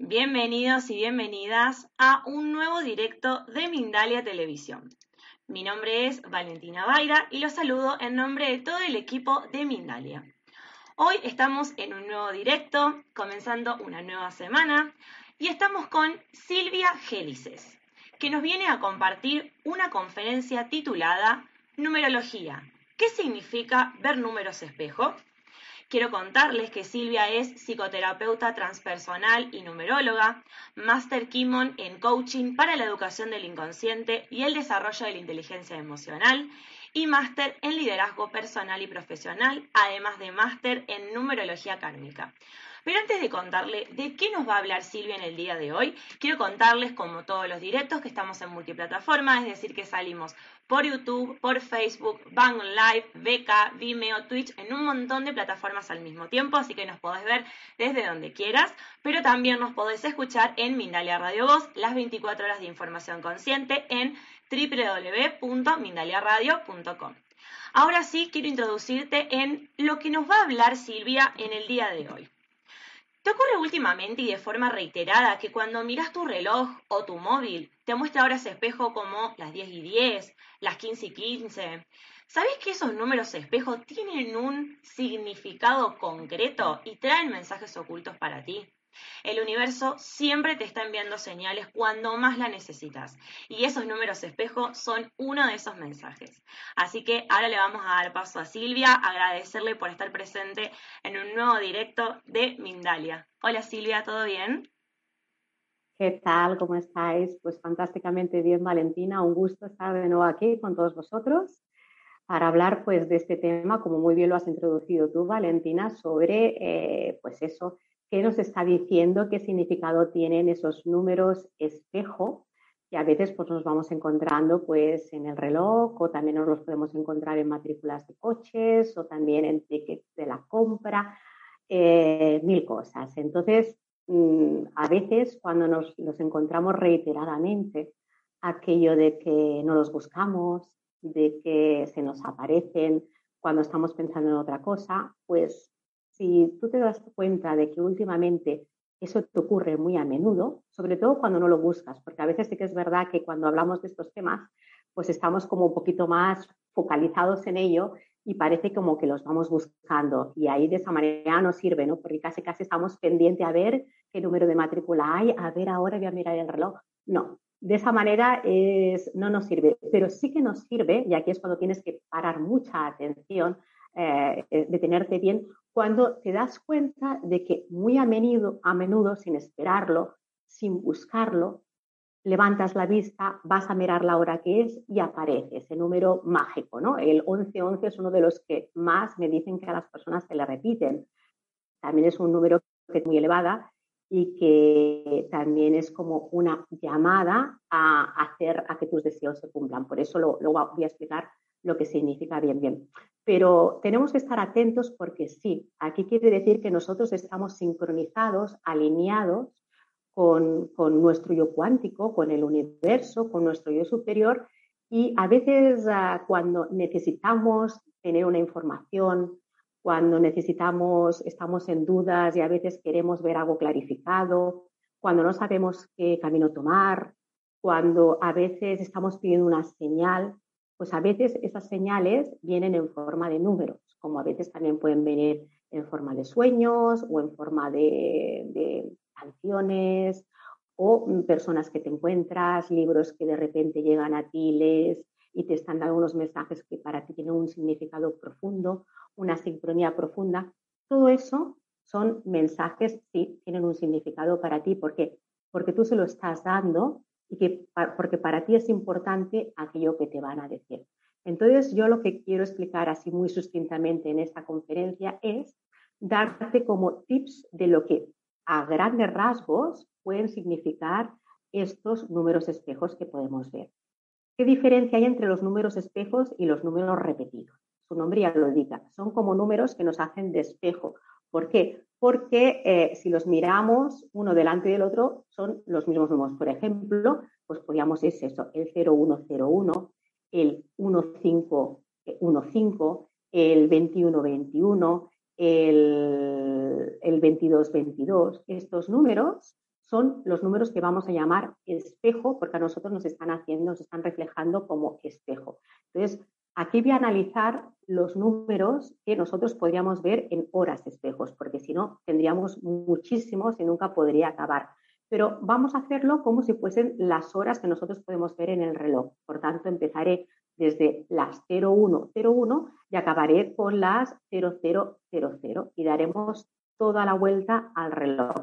Bienvenidos y bienvenidas a un nuevo directo de Mindalia Televisión. Mi nombre es Valentina Baira y los saludo en nombre de todo el equipo de Mindalia. Hoy estamos en un nuevo directo, comenzando una nueva semana, y estamos con Silvia Gélices, que nos viene a compartir una conferencia titulada Numerología. ¿Qué significa ver números espejo? Quiero contarles que Silvia es psicoterapeuta transpersonal y numeróloga, Master Kimon en coaching para la educación del inconsciente y el desarrollo de la inteligencia emocional y máster en liderazgo personal y profesional, además de máster en numerología kármica. Pero antes de contarle de qué nos va a hablar Silvia en el día de hoy, quiero contarles, como todos los directos, que estamos en multiplataforma, es decir, que salimos por YouTube, por Facebook, Bang Live, Beca, Vimeo, Twitch, en un montón de plataformas al mismo tiempo, así que nos podés ver desde donde quieras, pero también nos podés escuchar en Mindalia Radio Voz, las 24 horas de información consciente en www.mindaliaradio.com. Ahora sí, quiero introducirte en lo que nos va a hablar Silvia en el día de hoy. ¿Te ocurre últimamente y de forma reiterada que cuando miras tu reloj o tu móvil te muestra horas espejo como las 10 y 10, las 15 y 15? ¿Sabes que esos números espejo tienen un significado concreto y traen mensajes ocultos para ti? El universo siempre te está enviando señales cuando más la necesitas y esos números espejo son uno de esos mensajes. Así que ahora le vamos a dar paso a Silvia, agradecerle por estar presente en un nuevo directo de Mindalia. Hola Silvia, ¿todo bien? ¿Qué tal? ¿Cómo estáis? Pues fantásticamente bien, Valentina. Un gusto estar de nuevo aquí con todos vosotros para hablar pues de este tema, como muy bien lo has introducido tú, Valentina, sobre eh, pues eso, qué nos está diciendo, qué significado tienen esos números espejo que a veces pues, nos vamos encontrando pues, en el reloj o también nos los podemos encontrar en matrículas de coches o también en tickets de la compra, eh, mil cosas. Entonces, mm, a veces cuando nos los encontramos reiteradamente, aquello de que no los buscamos, de que se nos aparecen cuando estamos pensando en otra cosa, pues si tú te das cuenta de que últimamente eso te ocurre muy a menudo, sobre todo cuando no lo buscas, porque a veces sí que es verdad que cuando hablamos de estos temas, pues estamos como un poquito más focalizados en ello y parece como que los vamos buscando y ahí de esa manera nos sirve, ¿no? Porque casi casi estamos pendientes a ver qué número de matrícula hay, a ver ahora voy a mirar el reloj. No, de esa manera es, no nos sirve, pero sí que nos sirve, y aquí es cuando tienes que parar mucha atención, eh, detenerte bien, cuando te das cuenta de que muy a menudo, a menudo, sin esperarlo, sin buscarlo, levantas la vista, vas a mirar la hora que es y aparece ese número mágico, ¿no? El 1111 es uno de los que más me dicen que a las personas se le repiten. También es un número que es muy elevada y que también es como una llamada a hacer a que tus deseos se cumplan. Por eso lo voy a explicar lo que significa bien, bien. Pero tenemos que estar atentos porque sí, aquí quiere decir que nosotros estamos sincronizados, alineados con, nuestro yo cuántico, con el universo, con nuestro yo superior y a veces ah, cuando necesitamos tener una información, cuando necesitamos, estamos en dudas y a veces queremos ver algo clarificado, cuando no sabemos qué camino tomar, cuando a veces estamos pidiendo una señal, pues a veces esas señales vienen en forma de números, como a veces también pueden venir en forma de sueños o en forma de, canciones o personas que te encuentras, libros que de repente llegan a ti, lees y te están dando unos mensajes que para ti tienen un significado profundo, una sincronía profunda. Todo eso son mensajes, sí, tienen un significado para ti. ¿Por qué? Porque tú se lo estás dando y que, porque para ti es importante aquello que te van a decir. Entonces, yo lo que quiero explicar así muy sustintamente en esta conferencia es darte como tips de lo que a grandes rasgos pueden significar estos números espejos que podemos ver. ¿Qué diferencia hay entre los números espejos y los números repetidos? Su nombre ya lo indica, son como números que nos hacen de espejo. ¿Por qué? Porque eh, si los miramos uno delante del otro, son los mismos números. Por ejemplo, pues podríamos es eso, el 0101, el 1515, el 2121, el, el 2222. Estos números son los números que vamos a llamar espejo, porque a nosotros nos están haciendo, nos están reflejando como espejo. Entonces, aquí voy a analizar los números que nosotros podríamos ver en horas espejos, porque si no, tendríamos muchísimos y nunca podría acabar. Pero vamos a hacerlo como si fuesen las horas que nosotros podemos ver en el reloj. Por tanto, empezaré desde las 0101 y acabaré con las 0000 y daremos toda la vuelta al reloj.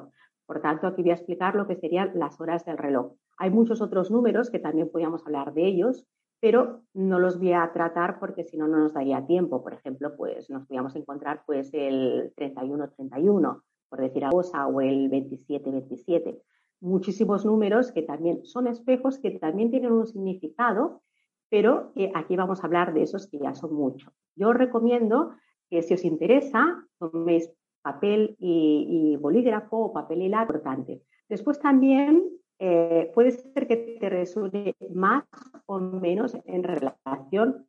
Por tanto, aquí voy a explicar lo que serían las horas del reloj. Hay muchos otros números que también podríamos hablar de ellos, pero no los voy a tratar porque si no, no nos daría tiempo. Por ejemplo, pues nos podríamos encontrar pues el 31-31, por decir algo, o el 27-27. Muchísimos números que también son espejos, que también tienen un significado, pero aquí vamos a hablar de esos que ya son muchos. Yo os recomiendo que si os interesa, toméis papel y, bolígrafo o papel y lápiz importante. Después también eh, puede ser que te resulte más o menos en relación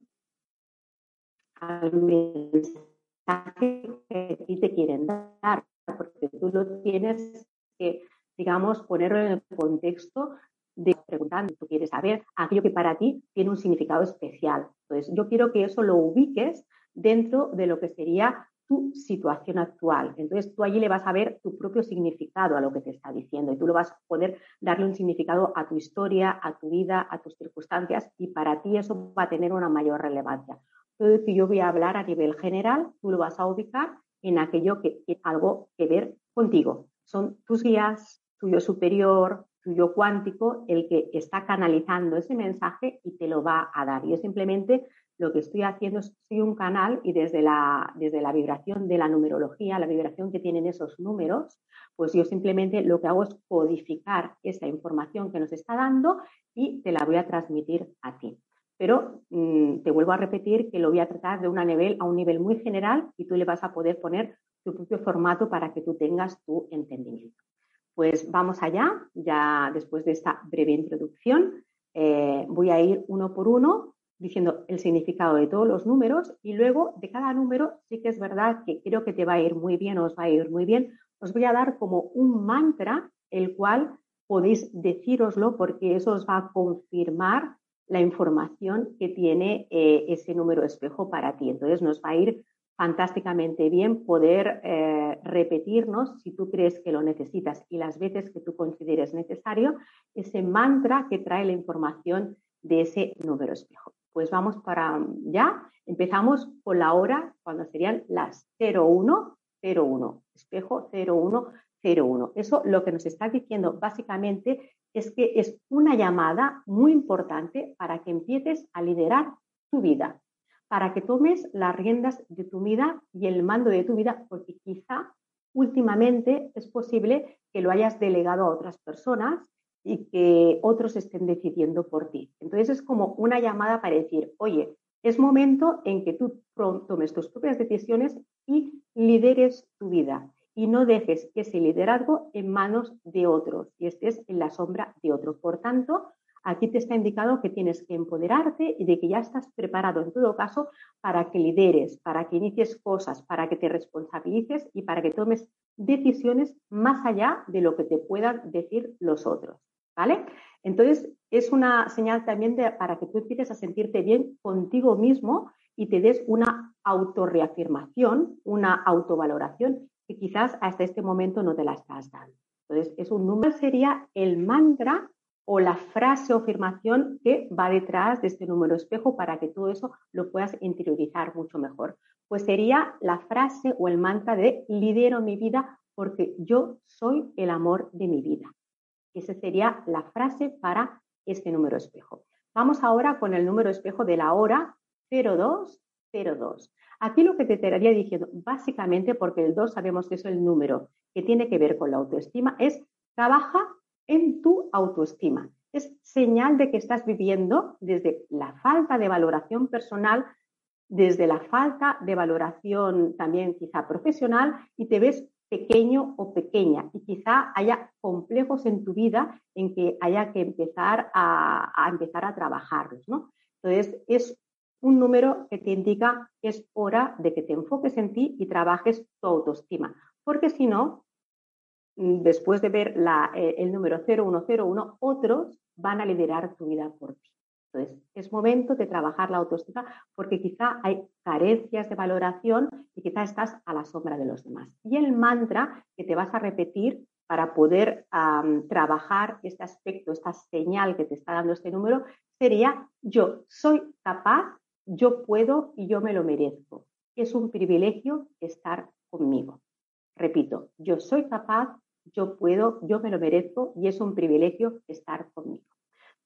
al mensaje que te quieren dar, porque tú lo tienes que, digamos, ponerlo en el contexto de preguntando, tú quieres saber aquello que para ti tiene un significado especial. Entonces, yo quiero que eso lo ubiques dentro de lo que sería tu situación actual. Entonces tú allí le vas a ver tu propio significado a lo que te está diciendo y tú lo vas a poder darle un significado a tu historia, a tu vida, a tus circunstancias y para ti eso va a tener una mayor relevancia. Todo lo que yo voy a hablar a nivel general, tú lo vas a ubicar en aquello que tiene algo que ver contigo. Son tus guías, tu yo superior, tu yo cuántico, el que está canalizando ese mensaje y te lo va a dar. Yo simplemente lo que estoy haciendo es soy un canal y desde la, desde la vibración de la numerología, la vibración que tienen esos números, pues yo simplemente lo que hago es codificar esa información que nos está dando y te la voy a transmitir a ti. Pero mm, te vuelvo a repetir que lo voy a tratar de una nivel, a un nivel muy general y tú le vas a poder poner tu propio formato para que tú tengas tu entendimiento. Pues vamos allá, ya después de esta breve introducción, eh, voy a ir uno por uno diciendo el significado de todos los números y luego de cada número sí que es verdad que creo que te va a ir muy bien, os va a ir muy bien. Os voy a dar como un mantra el cual podéis decíroslo porque eso os va a confirmar la información que tiene eh, ese número espejo para ti. Entonces nos va a ir fantásticamente bien poder eh, repetirnos, si tú crees que lo necesitas y las veces que tú consideres necesario, ese mantra que trae la información de ese número espejo. Pues vamos para ya. Empezamos con la hora cuando serían las 0101, espejo 0101. Eso lo que nos está diciendo básicamente es que es una llamada muy importante para que empieces a liderar tu vida, para que tomes las riendas de tu vida y el mando de tu vida, porque quizá últimamente es posible que lo hayas delegado a otras personas y que otros estén decidiendo por ti. Entonces es como una llamada para decir, oye, es momento en que tú tomes tus propias decisiones y lideres tu vida y no dejes ese liderazgo en manos de otros y estés en la sombra de otros. Por tanto, aquí te está indicado que tienes que empoderarte y de que ya estás preparado en todo caso para que lideres, para que inicies cosas, para que te responsabilices y para que tomes decisiones más allá de lo que te puedan decir los otros. ¿Vale? Entonces, es una señal también para que tú empieces a sentirte bien contigo mismo y te des una autorreafirmación, una autovaloración que quizás hasta este momento no te la estás dando. Entonces, es un número, sería el mantra o la frase o afirmación que va detrás de este número espejo para que todo eso lo puedas interiorizar mucho mejor. Pues sería la frase o el mantra de lidero mi vida porque yo soy el amor de mi vida. Esa sería la frase para este número espejo. Vamos ahora con el número espejo de la hora 0202. Aquí lo que te estaría diciendo, básicamente porque el 2 sabemos que es el número que tiene que ver con la autoestima, es trabaja en tu autoestima. Es señal de que estás viviendo desde la falta de valoración personal, desde la falta de valoración también quizá profesional y te ves pequeño o pequeña y quizá haya complejos en tu vida en que haya que empezar a, empezar a trabajarlos, ¿no? Entonces, es un número que te indica que es hora de que te enfoques en ti y trabajes tu autoestima, porque si no, mm, después de ver eh, el número 0101, otros van a liderar tu vida por ti. Entonces, es momento de trabajar la autoestima porque quizá hay carencias de valoración y quizá estás a la sombra de los demás. Y el mantra que te vas a repetir para poder trabajar este aspecto, esta señal que te está dando este número, sería yo soy capaz yo puedo y yo me lo merezco. Es un privilegio estar conmigo. Repito, yo soy capaz, yo puedo, yo me lo merezco y es un privilegio estar conmigo.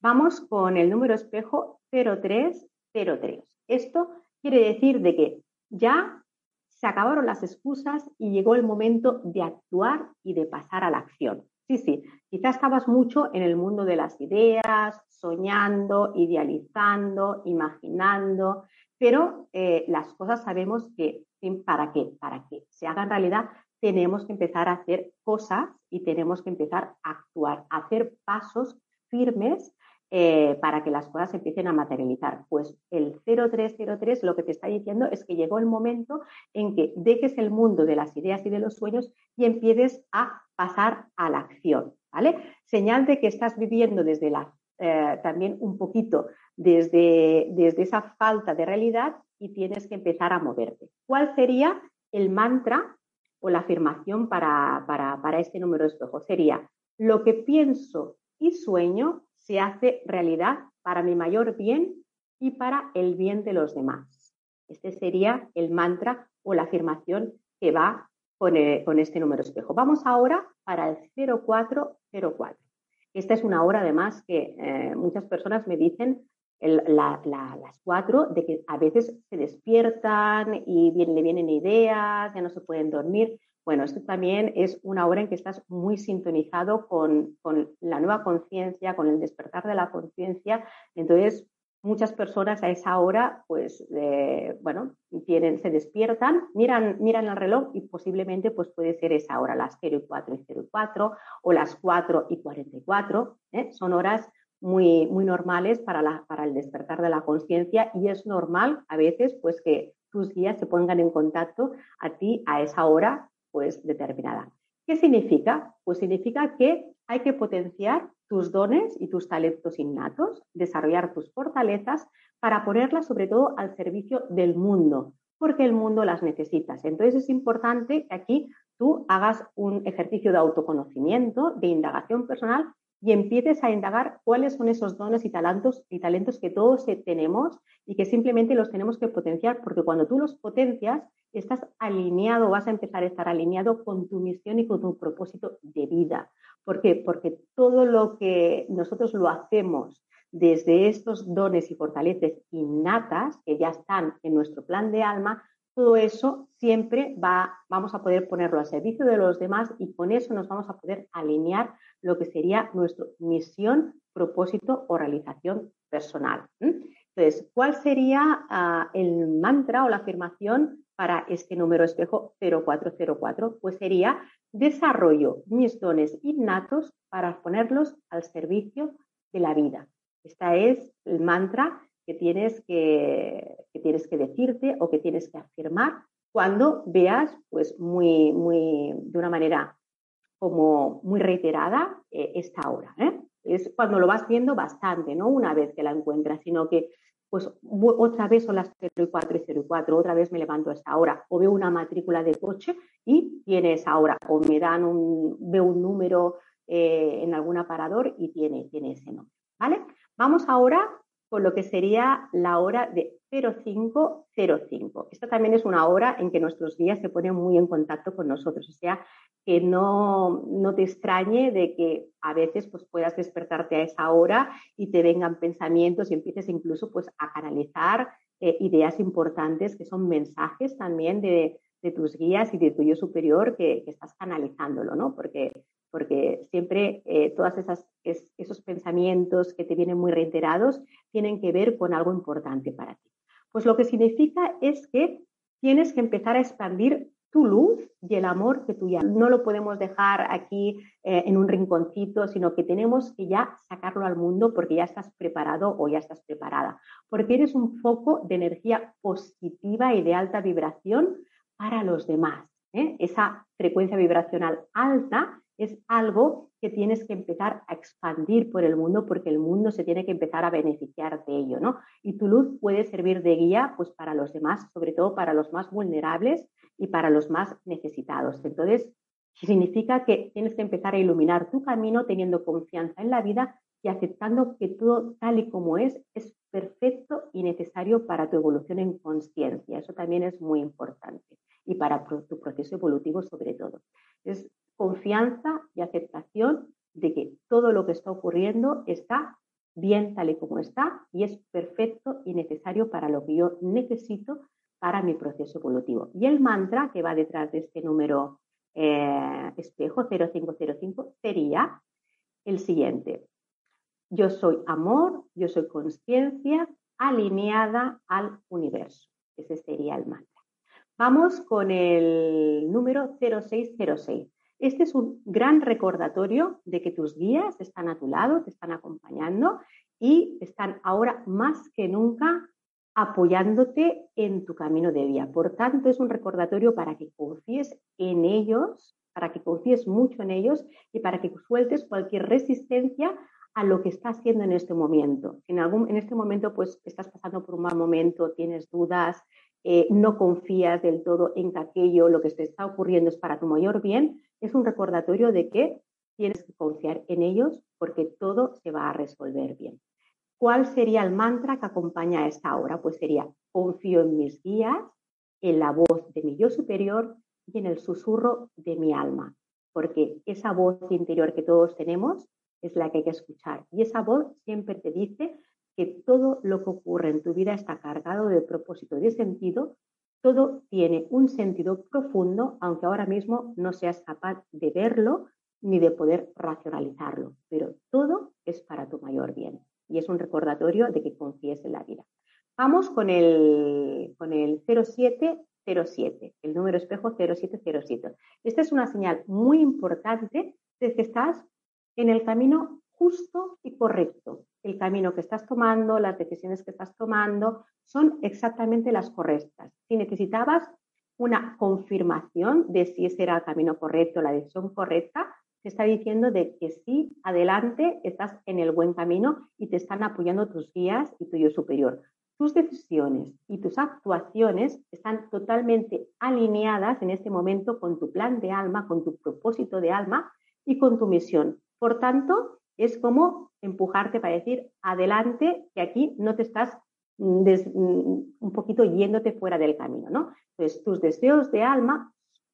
Vamos con el número espejo 0303. Esto quiere decir de que ya se acabaron las excusas y llegó el momento de actuar y de pasar a la acción. Sí, sí, quizás estabas mucho en el mundo de las ideas, soñando, idealizando, imaginando, pero eh, las cosas sabemos que para qué, para que se hagan realidad, tenemos que empezar a hacer cosas y tenemos que empezar a actuar, a hacer pasos firmes eh, para que las cosas empiecen a materializar. Pues el 0303 lo que te está diciendo es que llegó el momento en que dejes el mundo de las ideas y de los sueños y empieces a pasar a la acción, ¿vale? Señal de que estás viviendo desde la, eh, también un poquito desde, desde esa falta de realidad y tienes que empezar a moverte. ¿Cuál sería el mantra o la afirmación para, para, para este número de espejo? Sería, lo que pienso y sueño se hace realidad para mi mayor bien y para el bien de los demás. Este sería el mantra o la afirmación que va con, eh, este número espejo. Vamos ahora para el 0404. Esta es una hora además que eh, muchas personas me dicen las cuatro de que a veces se despiertan y le vienen ideas, ya no se pueden dormir. Bueno, esto también es una hora en que estás muy sintonizado con, la nueva conciencia, con el despertar de la conciencia. Entonces, muchas personas a esa hora, pues, eh, bueno, tienen, se despiertan, miran, miran el reloj y posiblemente, pues, puede ser esa hora, las 0 y 4 y 0 y 4 o las 4 y 44. ¿eh? Son horas muy, muy normales para, la, para el despertar de la conciencia y es normal a veces, pues, que tus guías se pongan en contacto a ti a esa hora pues determinada. ¿Qué significa? Pues significa que hay que potenciar tus dones y tus talentos innatos, desarrollar tus fortalezas para ponerlas sobre todo al servicio del mundo, porque el mundo las necesitas. Entonces es importante que aquí tú hagas un ejercicio de autoconocimiento, de indagación personal y empieces a indagar cuáles son esos dones y talentos, y talentos que todos tenemos y que simplemente los tenemos que potenciar, porque cuando tú los potencias, estás alineado, vas a empezar a estar alineado con tu misión y con tu propósito de vida. ¿Por qué? Porque todo lo que nosotros lo hacemos desde estos dones y fortalezas innatas que ya están en nuestro plan de alma, todo eso siempre va, vamos a poder ponerlo al servicio de los demás y con eso nos vamos a poder alinear lo que sería nuestra misión, propósito o realización personal. Entonces, ¿cuál sería ah, el mantra o la afirmación para este número espejo 0404? Pues sería desarrollo mis dones innatos para ponerlos al servicio de la vida. Este es el mantra que tienes que, tienes que decirte o que tienes que afirmar cuando veas, pues muy, muy, de una manera como muy reiterada eh, esta hora. ¿eh? Es cuando lo vas viendo bastante, no una vez que la encuentras, sino que pues otra vez son las 0 y 4 y 0 y 4, otra vez me levanto a esta hora, o veo una matrícula de coche y tiene esa hora, o me dan un, veo un número eh, en algún aparador y tiene, tiene ese nombre. ¿vale? Vamos ahora con lo que sería la hora de 0505. Esta también es una hora en que nuestros guías se ponen muy en contacto con nosotros, o sea, que no, no te extrañe de que a veces pues, puedas despertarte a esa hora y te vengan pensamientos y empieces incluso pues, a canalizar eh, ideas importantes que son mensajes también de, de, tus guías y de tu yo superior que, que estás canalizándolo, ¿no? Porque porque siempre eh, todos esos pensamientos que te vienen muy reiterados tienen que ver con algo importante para ti. Pues lo que significa es que tienes que empezar a expandir tu luz y el amor que tú ya no lo podemos dejar aquí eh, en un rinconcito, sino que tenemos que ya sacarlo al mundo porque ya estás preparado o ya estás preparada, porque eres un foco de energía positiva y de alta vibración para los demás. ¿eh? Esa frecuencia vibracional alta es algo que tienes que empezar a expandir por el mundo porque el mundo se tiene que empezar a beneficiar de ello, ¿no? Y tu luz puede servir de guía pues para los demás, sobre todo para los más vulnerables y para los más necesitados. Entonces, significa que tienes que empezar a iluminar tu camino teniendo confianza en la vida y aceptando que todo tal y como es es perfecto y necesario para tu evolución en conciencia. Eso también es muy importante y para tu proceso evolutivo sobre todo. Es confianza y aceptación de que todo lo que está ocurriendo está bien tal y como está y es perfecto y necesario para lo que yo necesito para mi proceso evolutivo. Y el mantra que va detrás de este número eh, espejo 0505 sería el siguiente. Yo soy amor, yo soy conciencia alineada al universo. Ese sería el mantra. Vamos con el número 0606. Este es un gran recordatorio de que tus guías están a tu lado, te están acompañando y están ahora más que nunca apoyándote en tu camino de vida. Por tanto, es un recordatorio para que confíes en ellos, para que confíes mucho en ellos y para que sueltes cualquier resistencia a lo que estás haciendo en este momento. En, algún, en este momento pues estás pasando por un mal momento, tienes dudas, eh, no confías del todo en que aquello, lo que te está ocurriendo es para tu mayor bien, es un recordatorio de que tienes que confiar en ellos porque todo se va a resolver bien. ¿Cuál sería el mantra que acompaña a esta hora? Pues sería confío en mis guías, en la voz de mi yo superior y en el susurro de mi alma, porque esa voz interior que todos tenemos es la que hay que escuchar. Y esa voz siempre te dice que todo lo que ocurre en tu vida está cargado de propósito y de sentido, todo tiene un sentido profundo, aunque ahora mismo no seas capaz de verlo ni de poder racionalizarlo, pero todo es para tu mayor bien y es un recordatorio de que confíes en la vida. Vamos con el, con el 0707, el número espejo 0707. Esta es una señal muy importante de que estás en el camino justo y correcto. El camino que estás tomando, las decisiones que estás tomando son exactamente las correctas. Si necesitabas una confirmación de si ese era el camino correcto, la decisión correcta, te está diciendo de que sí, adelante, estás en el buen camino y te están apoyando tus guías y tu yo superior. Tus decisiones y tus actuaciones están totalmente alineadas en este momento con tu plan de alma, con tu propósito de alma y con tu misión. Por tanto, es como empujarte para decir, adelante, que aquí no te estás mm, mm, un poquito yéndote fuera del camino, ¿no? Entonces, tus deseos de alma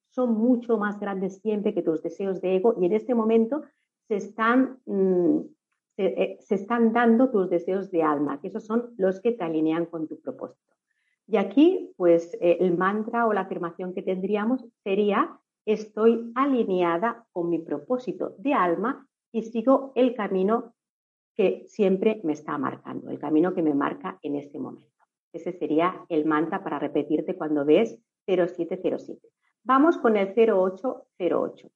son mucho más grandes siempre que tus deseos de ego y en este momento se están, mm, eh, se, están dando tus deseos de alma, que esos son los que te alinean con tu propósito. Y aquí, pues, eh, el mantra o la afirmación que tendríamos sería, estoy alineada con mi propósito de alma y sigo el camino que siempre me está marcando, el camino que me marca en este momento. Ese sería el mantra para repetirte cuando ves 0707. Vamos con el 0808.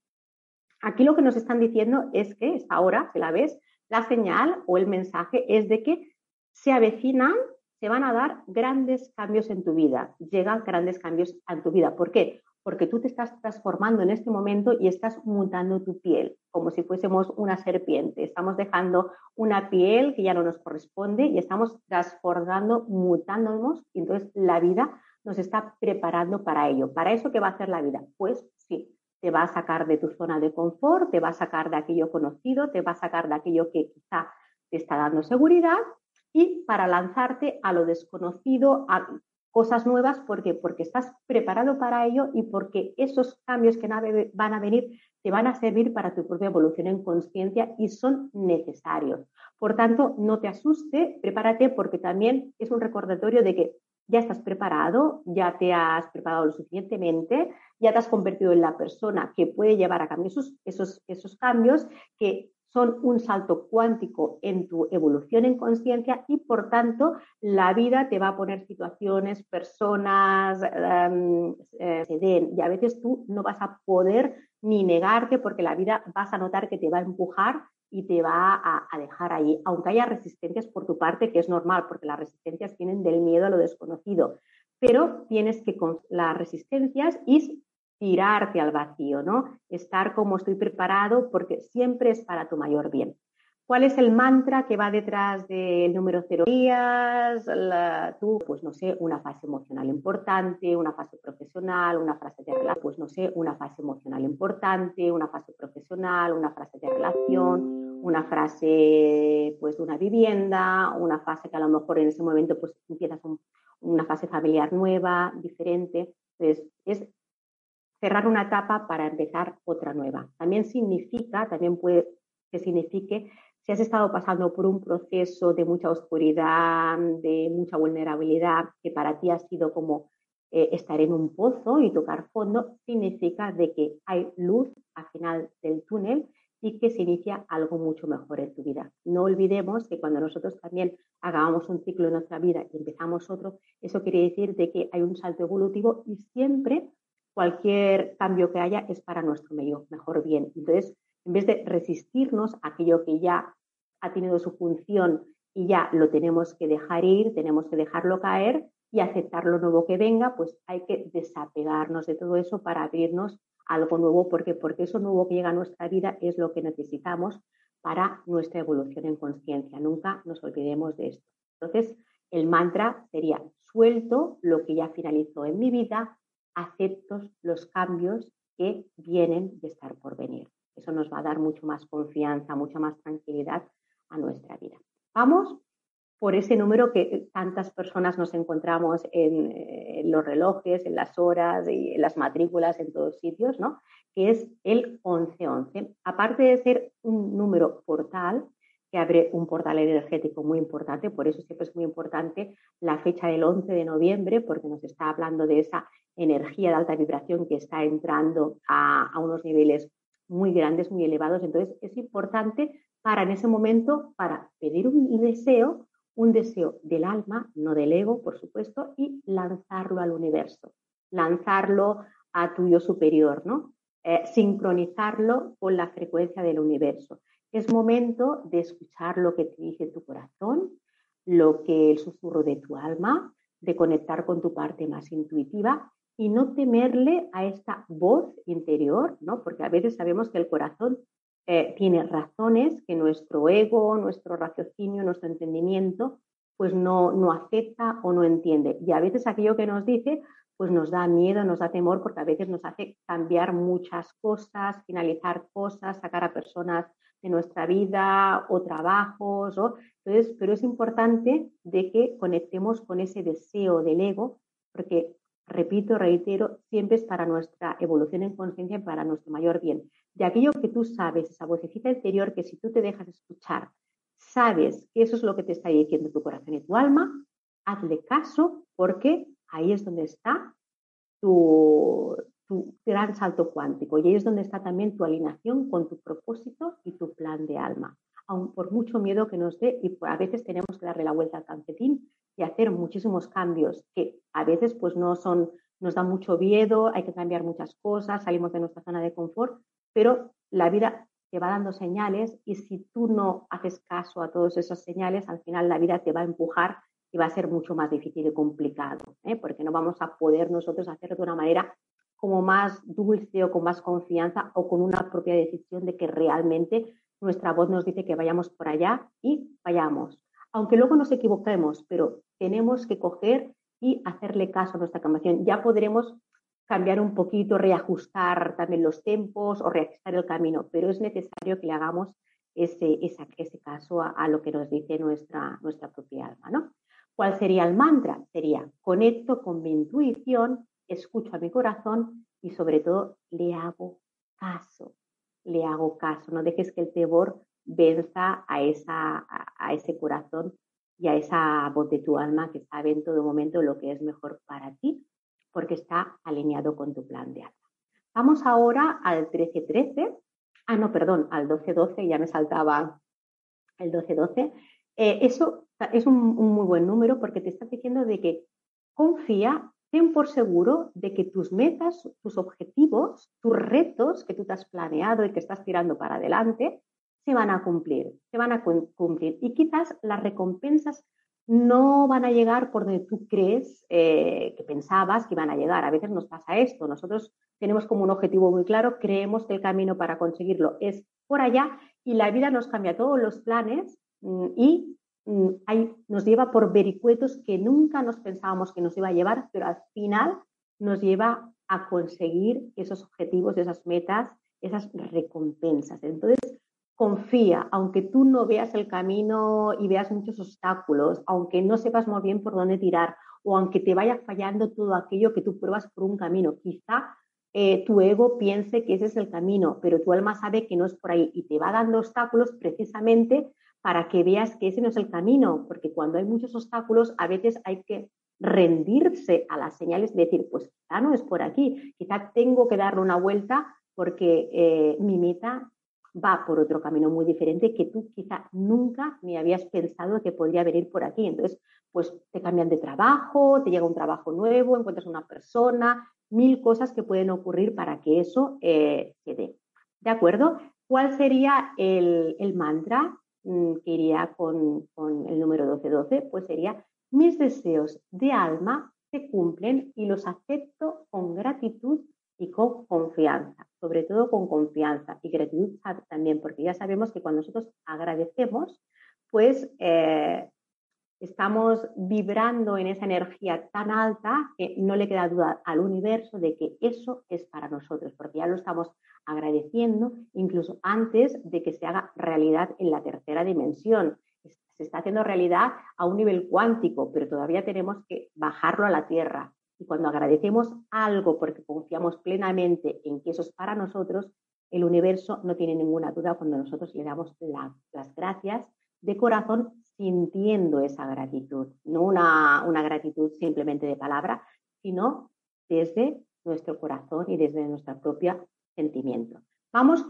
Aquí lo que nos están diciendo es que esta hora, si la ves, la señal o el mensaje es de que se avecinan, se van a dar grandes cambios en tu vida, llegan grandes cambios en tu vida. ¿Por qué? Porque tú te estás transformando en este momento y estás mutando tu piel, como si fuésemos una serpiente. Estamos dejando una piel que ya no nos corresponde y estamos transformando, mutándonos, y entonces la vida nos está preparando para ello. ¿Para eso qué va a hacer la vida? Pues sí, te va a sacar de tu zona de confort, te va a sacar de aquello conocido, te va a sacar de aquello que quizá te está dando seguridad y para lanzarte a lo desconocido, a cosas nuevas, porque porque estás preparado para ello y porque esos cambios que van a venir te van a servir para tu propia evolución en conciencia y son necesarios. Por tanto, no te asuste, prepárate porque también es un recordatorio de que ya estás preparado, ya te has preparado lo suficientemente, ya te has convertido en la persona que puede llevar a cabo esos, esos, esos cambios que son un salto cuántico en tu evolución en conciencia y por tanto la vida te va a poner situaciones, personas, um, se den. Y a veces tú no vas a poder ni negarte porque la vida vas a notar que te va a empujar y te va a, a, dejar ahí, aunque haya resistencias por tu parte, que es normal, porque las resistencias vienen del miedo a lo desconocido, pero tienes que con las resistencias y tirarte al vacío, ¿no? Estar como estoy preparado porque siempre es para tu mayor bien. ¿Cuál es el mantra que va detrás del número cero días? tú, pues no sé, una fase emocional importante, una fase profesional, una fase de relación, pues no sé, una fase emocional importante, una fase profesional, una fase de relación, una frase pues de una vivienda, una fase que a lo mejor en ese momento pues empiezas una fase familiar nueva, diferente. Entonces, es cerrar una etapa para empezar otra nueva. También significa, también puede que signifique si has estado pasando por un proceso de mucha oscuridad, de mucha vulnerabilidad, que para ti ha sido como eh, estar en un pozo y tocar fondo, significa de que hay luz al final del túnel y que se inicia algo mucho mejor en tu vida. No olvidemos que cuando nosotros también hagamos un ciclo en nuestra vida y empezamos otro, eso quiere decir de que hay un salto evolutivo y siempre cualquier cambio que haya es para nuestro medio, mejor bien. Entonces, en vez de resistirnos a aquello que ya ha tenido su función y ya lo tenemos que dejar ir, tenemos que dejarlo caer y aceptar lo nuevo que venga, pues hay que desapegarnos de todo eso para abrirnos algo nuevo, porque porque eso nuevo que llega a nuestra vida es lo que necesitamos para nuestra evolución en conciencia. Nunca nos olvidemos de esto. Entonces, el mantra sería suelto lo que ya finalizó en mi vida, acepto los cambios que vienen de estar por venir. Eso nos va a dar mucho más confianza, mucha más tranquilidad a nuestra vida. Vamos por ese número que tantas personas nos encontramos en, los relojes, en las horas y en las matrículas en todos sitios, ¿no? que es el 1111. Aparte de ser un número portal, que abre un portal energético muy importante, por eso siempre es muy importante la fecha del 11 de noviembre, porque nos está hablando de esa energía de alta vibración que está entrando a, unos niveles muy grandes, muy elevados. Entonces es importante para en ese momento, para pedir un deseo, un deseo del alma, no del ego, por supuesto, y lanzarlo al universo, lanzarlo a tu yo superior, ¿no? Eh, sincronizarlo con la frecuencia del universo. Es momento de escuchar lo que te dice tu corazón, lo que el susurro de tu alma, de conectar con tu parte más intuitiva y no temerle a esta voz interior, ¿no? Porque a veces sabemos que el corazón eh, tiene razones que nuestro ego, nuestro raciocinio, nuestro entendimiento, pues no, no acepta o no entiende. Y a veces aquello que nos dice, pues nos da miedo, nos da temor, porque a veces nos hace cambiar muchas cosas, finalizar cosas, sacar a personas de nuestra vida o trabajos. O, entonces, pero es importante de que conectemos con ese deseo del ego, porque repito, reitero, siempre es para nuestra evolución en conciencia y para nuestro mayor bien. De aquello que tú sabes, esa vocecita interior que si tú te dejas escuchar, sabes que eso es lo que te está diciendo tu corazón y tu alma, hazle caso porque ahí es donde está tu, tu gran salto cuántico y ahí es donde está también tu alineación con tu propósito y tu plan de alma. Aun por mucho miedo que nos dé y a veces tenemos que darle la vuelta al calcetín y hacer muchísimos cambios que a veces pues no son, nos da mucho miedo, hay que cambiar muchas cosas, salimos de nuestra zona de confort, pero la vida te va dando señales y si tú no haces caso a todas esas señales, al final la vida te va a empujar y va a ser mucho más difícil y complicado, ¿eh? porque no vamos a poder nosotros hacerlo de una manera como más dulce o con más confianza o con una propia decisión de que realmente nuestra voz nos dice que vayamos por allá y vayamos aunque luego nos equivoquemos, pero tenemos que coger y hacerle caso a nuestra cambiación. Ya podremos cambiar un poquito, reajustar también los tempos o reajustar el camino, pero es necesario que le hagamos ese, caso a, lo que nos dice nuestra, nuestra propia alma. ¿no? ¿Cuál sería el mantra? Sería conecto con mi intuición, escucho a mi corazón y sobre todo le hago caso, le hago caso. No dejes que el temor venza a, esa, a ese corazón y a esa voz de tu alma que sabe en todo momento lo que es mejor para ti porque está alineado con tu plan de alma. Vamos ahora al 13-13. Ah, no, perdón, al 12-12, ya me saltaba el 12-12. Eh, eso es un, muy buen número porque te está diciendo de que confía, ten por seguro de que tus metas, tus objetivos, tus retos que tú te has planeado y que estás tirando para adelante, se van a cumplir, se van a cumplir. Y quizás las recompensas no van a llegar por donde tú crees eh, que pensabas que iban a llegar. A veces nos pasa esto. Nosotros tenemos como un objetivo muy claro, creemos que el camino para conseguirlo es por allá y la vida nos cambia todos los planes mm, y mm, nos lleva por vericuetos que nunca nos pensábamos que nos iba a llevar, pero al final nos lleva a conseguir esos objetivos, esas metas, esas recompensas. Entonces, confía, aunque tú no veas el camino y veas muchos obstáculos, aunque no sepas muy bien por dónde tirar o aunque te vaya fallando todo aquello que tú pruebas por un camino, quizá eh, tu ego piense que ese es el camino, pero tu alma sabe que no es por ahí y te va dando obstáculos precisamente para que veas que ese no es el camino, porque cuando hay muchos obstáculos a veces hay que rendirse a las señales, de decir, pues quizá no es por aquí, quizá tengo que darle una vuelta porque eh, mi meta va por otro camino muy diferente que tú quizá nunca ni habías pensado que podría venir por aquí. Entonces, pues te cambian de trabajo, te llega un trabajo nuevo, encuentras una persona, mil cosas que pueden ocurrir para que eso eh, dé. ¿De acuerdo? ¿Cuál sería el, mantra mm, que iría con, con el número 1212? Pues sería, mis deseos de alma se cumplen y los acepto con gratitud y con confianza, sobre todo con confianza y gratitud también, porque ya sabemos que cuando nosotros agradecemos, pues eh, estamos vibrando en esa energía tan alta que no le queda duda al universo de que eso es para nosotros, porque ya lo estamos agradeciendo incluso antes de que se haga realidad en la tercera dimensión. Se está haciendo realidad a un nivel cuántico, pero todavía tenemos que bajarlo a la Tierra. Y cuando agradecemos algo porque confiamos plenamente en que eso es para nosotros, el universo no tiene ninguna duda cuando nosotros le damos las gracias de corazón sintiendo esa gratitud, no una, una gratitud simplemente de palabra, sino desde nuestro corazón y desde nuestro propio sentimiento. Vamos con